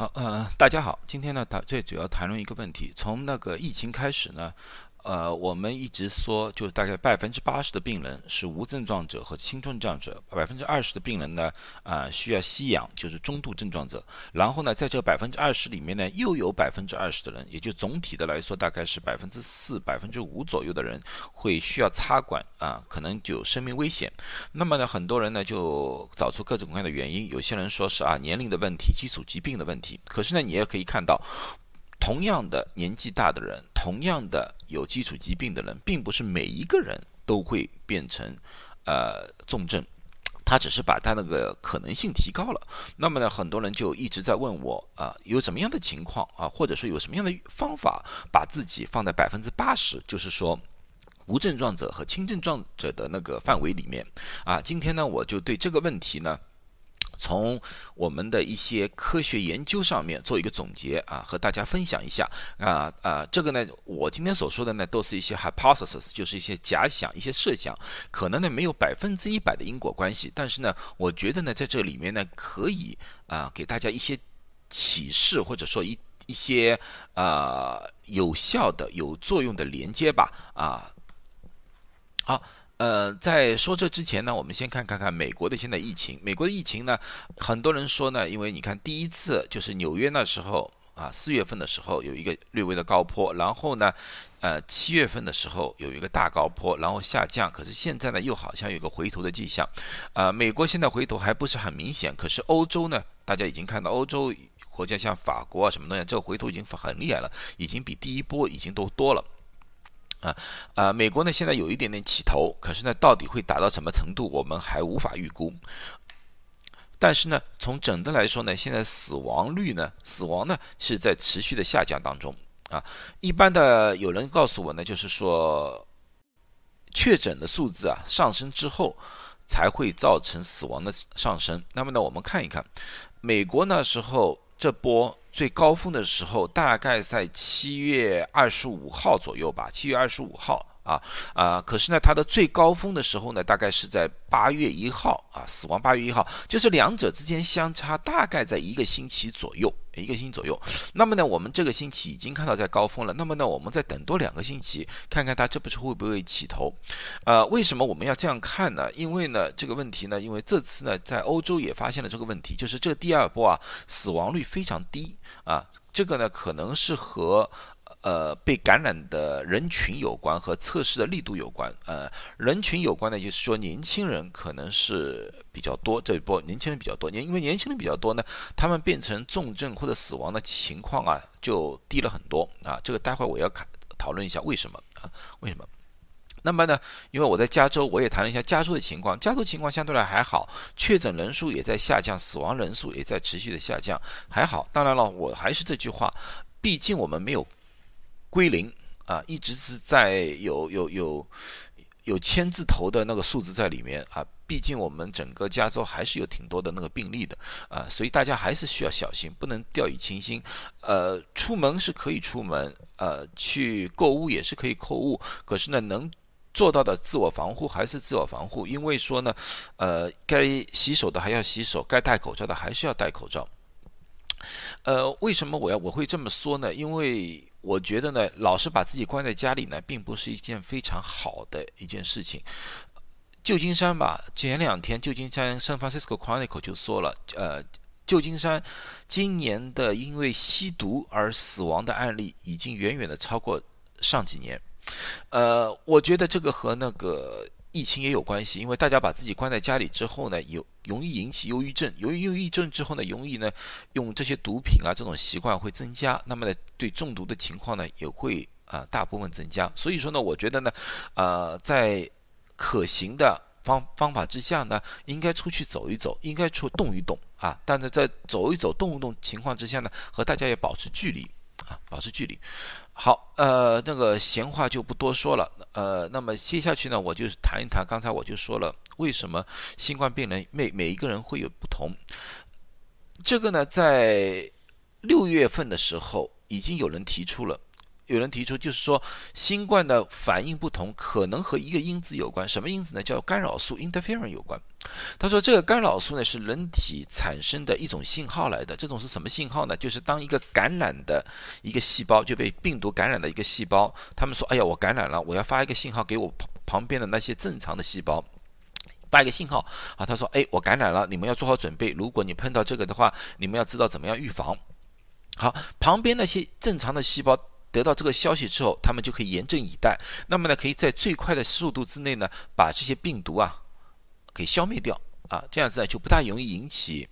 好，呃，大家好，今天呢，谈最主要谈论一个问题，从那个疫情开始呢。呃，我们一直说，就是大概百分之八十的病人是无症状者和轻症状者，百分之二十的病人呢，啊，需要吸氧，就是中度症状者。然后呢，在这百分之二十里面呢，又有百分之二十的人，也就总体的来说，大概是百分之四、百分之五左右的人会需要插管啊，可能就有生命危险。那么呢，很多人呢就找出各种各样的原因，有些人说是啊年龄的问题、基础疾病的问题。可是呢，你也可以看到。同样的年纪大的人，同样的有基础疾病的人，并不是每一个人都会变成呃重症，他只是把他那个可能性提高了。那么呢，很多人就一直在问我啊，有什么样的情况啊，或者说有什么样的方法，把自己放在百分之八十，就是说无症状者和轻症状者的那个范围里面啊。今天呢，我就对这个问题呢。从我们的一些科学研究上面做一个总结啊，和大家分享一下啊啊，这个呢，我今天所说的呢，都是一些 hypothesis，就是一些假想、一些设想，可能呢没有百分之一百的因果关系，但是呢，我觉得呢，在这里面呢，可以啊给大家一些启示，或者说一一些啊有效的、有作用的连接吧啊，好。呃，在说这之前呢，我们先看看看美国的现在疫情。美国的疫情呢，很多人说呢，因为你看第一次就是纽约那时候啊，四月份的时候有一个略微的高坡，然后呢，呃，七月份的时候有一个大高坡，然后下降。可是现在呢，又好像有个回头的迹象。啊，美国现在回头还不是很明显，可是欧洲呢，大家已经看到欧洲国家像法国啊什么东西，这个回头已经很厉害了，已经比第一波已经都多了。啊啊！美国呢现在有一点点起头，可是呢，到底会达到什么程度，我们还无法预估。但是呢，从整的来说呢，现在死亡率呢，死亡呢是在持续的下降当中啊。一般的有人告诉我呢，就是说确诊的数字啊上升之后，才会造成死亡的上升。那么呢，我们看一看美国那时候这波。最高峰的时候大概在七月二十五号左右吧，七月二十五号啊啊，可是呢，它的最高峰的时候呢，大概是在八月一号啊，死亡八月一号，就是两者之间相差大概在一个星期左右。一个星期左右，那么呢，我们这个星期已经看到在高峰了。那么呢，我们再等多两个星期，看看它这不是会不会起头？呃，为什么我们要这样看呢？因为呢，这个问题呢，因为这次呢，在欧洲也发现了这个问题，就是这第二波啊，死亡率非常低啊，这个呢，可能是和。呃，被感染的人群有关和测试的力度有关。呃，人群有关呢，就是说年轻人可能是比较多，这一波年轻人比较多，年因为年轻人比较多呢，他们变成重症或者死亡的情况啊就低了很多啊。这个待会我要看讨论一下为什么啊？为什么？那么呢，因为我在加州，我也谈了一下加州的情况，加州情况相对来还好，确诊人数也在下降，死亡人数也在持续的下降，还好。当然了，我还是这句话，毕竟我们没有。归零啊，一直是在有有有有千字头的那个数字在里面啊。毕竟我们整个加州还是有挺多的那个病例的啊，所以大家还是需要小心，不能掉以轻心。呃，出门是可以出门，呃，去购物也是可以购物，可是呢，能做到的自我防护还是自我防护。因为说呢，呃，该洗手的还要洗手，该戴口罩的还是要戴口罩。呃，为什么我要我会这么说呢？因为我觉得呢，老是把自己关在家里呢，并不是一件非常好的一件事情。旧金山吧，前两天旧金山《San Francisco Chronicle》就说了，呃，旧金山今年的因为吸毒而死亡的案例已经远远的超过上几年。呃，我觉得这个和那个。疫情也有关系，因为大家把自己关在家里之后呢，有容易引起忧郁症。由于忧郁症之后呢，容易呢用这些毒品啊，这种习惯会增加，那么呢对中毒的情况呢也会啊大部分增加。所以说呢，我觉得呢，呃，在可行的方方法之下呢，应该出去走一走，应该出动一动啊。但是在走一走、动一动情况之下呢，和大家也保持距离啊，保持距离。好，呃，那个闲话就不多说了，呃，那么接下去呢，我就谈一谈，刚才我就说了，为什么新冠病人每每一个人会有不同。这个呢，在六月份的时候，已经有人提出了，有人提出，就是说新冠的反应不同，可能和一个因子有关。什么因子呢？叫干扰素 （interferon） 有关。他说，这个干扰素呢是人体产生的一种信号来的。这种是什么信号呢？就是当一个感染的一个细胞就被病毒感染的一个细胞，他们说：“哎呀，我感染了，我要发一个信号给我旁旁边的那些正常的细胞，发一个信号啊。”他说：“哎，我感染了，你们要做好准备。如果你碰到这个的话，你们要知道怎么样预防。”好，旁边那些正常的细胞。得到这个消息之后，他们就可以严阵以待。那么呢，可以在最快的速度之内呢，把这些病毒啊给消灭掉啊，这样子呢就不大容易引起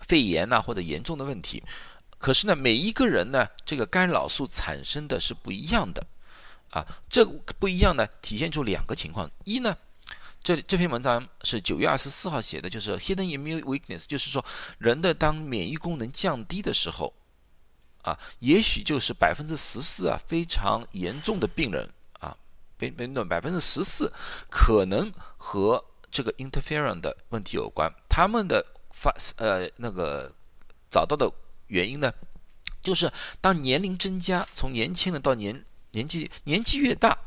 肺炎呐或者严重的问题。可是呢，每一个人呢，这个干扰素产生的是不一样的啊。这不一样呢，体现出两个情况：一呢，这这篇文章是九月二十四号写的，就是 hidden immune weakness，就是说人的当免疫功能降低的时候。啊，也许就是百分之十四啊，非常严重的病人啊，被被论百分之十四可能和这个 interferon 的问题有关。他们的发呃那个找到的原因呢，就是当年龄增加，从年轻人到年年纪年纪越大，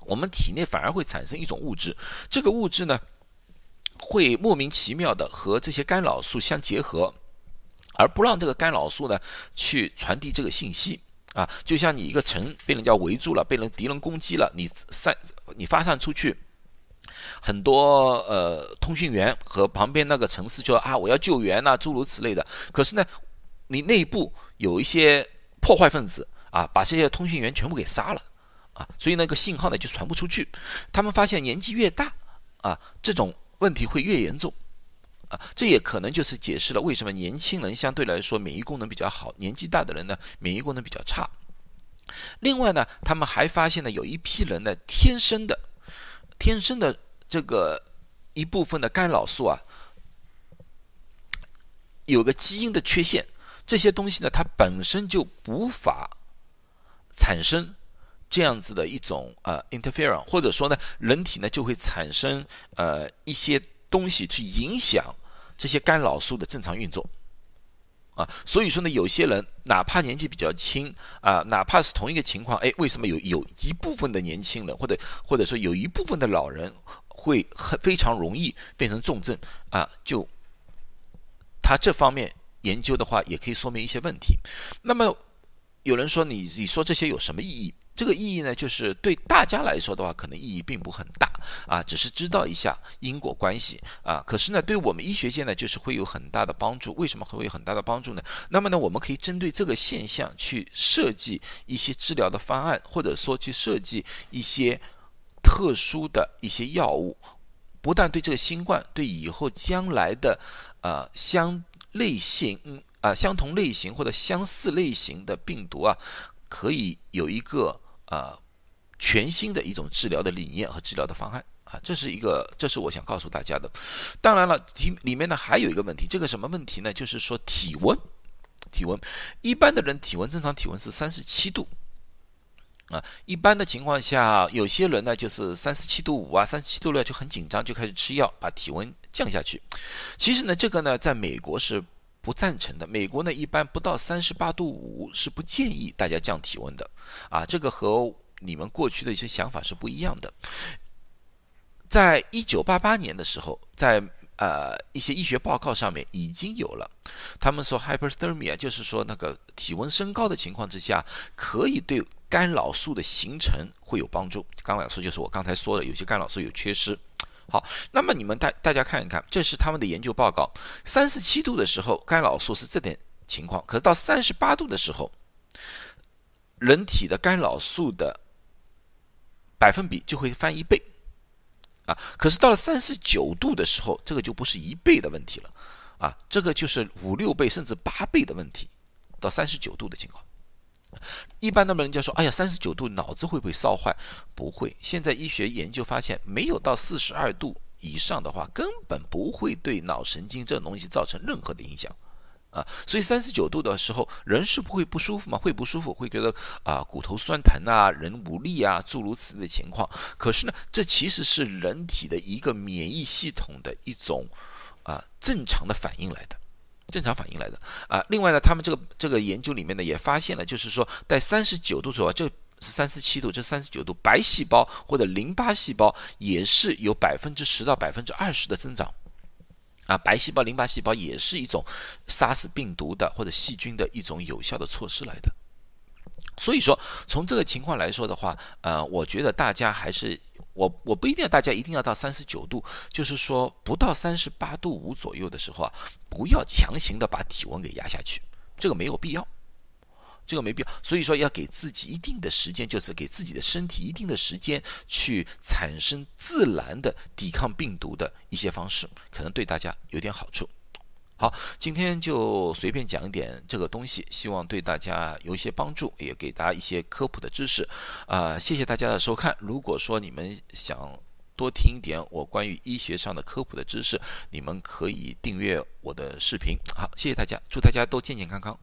我们体内反而会产生一种物质，这个物质呢，会莫名其妙的和这些干扰素相结合。而不让这个干扰素呢去传递这个信息啊，就像你一个城被人家围住了，被人敌人攻击了，你散你发散出去，很多呃通讯员和旁边那个城市就啊我要救援呐，诸如此类的。可是呢，你内部有一些破坏分子啊，把这些通讯员全部给杀了啊，所以那个信号呢就传不出去。他们发现年纪越大啊，这种问题会越严重。这也可能就是解释了为什么年轻人相对来说免疫功能比较好，年纪大的人呢免疫功能比较差。另外呢，他们还发现呢，有一批人呢天生的、天生的这个一部分的干扰素啊，有个基因的缺陷，这些东西呢，它本身就无法产生这样子的一种呃 interferon，或者说呢，人体呢就会产生呃一些。东西去影响这些干扰素的正常运作啊，所以说呢，有些人哪怕年纪比较轻啊，哪怕是同一个情况，哎，为什么有有一部分的年轻人或者或者说有一部分的老人会很非常容易变成重症啊？就他这方面研究的话，也可以说明一些问题。那么有人说你你说这些有什么意义？这个意义呢，就是对大家来说的话，可能意义并不很大啊，只是知道一下因果关系啊。可是呢，对我们医学界呢，就是会有很大的帮助。为什么会有很大的帮助呢？那么呢，我们可以针对这个现象去设计一些治疗的方案，或者说去设计一些特殊的一些药物，不但对这个新冠，对以后将来的呃相类型啊相同类型或者相似类型的病毒啊，可以有一个。啊，全新的一种治疗的理念和治疗的方案啊，这是一个，这是我想告诉大家的。当然了，体里面呢还有一个问题，这个什么问题呢？就是说体温，体温，一般的人体温正常体温是三十七度啊。一般的情况下，有些人呢就是三十七度五啊，三十七度六就很紧张，就开始吃药把体温降下去。其实呢，这个呢，在美国是。不赞成的。美国呢，一般不到三十八度五是不建议大家降体温的，啊，这个和你们过去的一些想法是不一样的。在一九八八年的时候，在呃一些医学报告上面已经有了，他们说 hyperthermia 就是说那个体温升高的情况之下，可以对干扰素的形成会有帮助。干扰素就是我刚才说的，有些干扰素有缺失。好，那么你们大大家看一看，这是他们的研究报告。三十七度的时候，干扰素是这点情况，可是到三十八度的时候，人体的干扰素的百分比就会翻一倍啊。可是到了三十九度的时候，这个就不是一倍的问题了啊，这个就是五六倍甚至八倍的问题。到三十九度的情况。一般那么人家说，哎呀，三十九度脑子会不会烧坏？不会。现在医学研究发现，没有到四十二度以上的话，根本不会对脑神经这种东西造成任何的影响啊。所以三十九度的时候，人是不会不舒服吗？会不舒服，会觉得啊骨头酸疼啊，人无力啊，诸如此类的情况。可是呢，这其实是人体的一个免疫系统的一种啊正常的反应来的正常反应来的啊。另外呢，他们这个这个研究里面呢也发现了，就是说在三十九度左右，这是三十七度，这三十九度，白细胞或者淋巴细胞也是有百分之十到百分之二十的增长。啊，白细胞、淋巴细胞也是一种杀死病毒的或者细菌的一种有效的措施来的。所以说，从这个情况来说的话，呃，我觉得大家还是我我不一定要大家一定要到三十九度，就是说不到三十八度五左右的时候啊，不要强行的把体温给压下去，这个没有必要。这个没必要，所以说要给自己一定的时间，就是给自己的身体一定的时间去产生自然的抵抗病毒的一些方式，可能对大家有点好处。好，今天就随便讲一点这个东西，希望对大家有一些帮助，也给大家一些科普的知识。啊，谢谢大家的收看。如果说你们想多听一点我关于医学上的科普的知识，你们可以订阅我的视频。好，谢谢大家，祝大家都健健康康。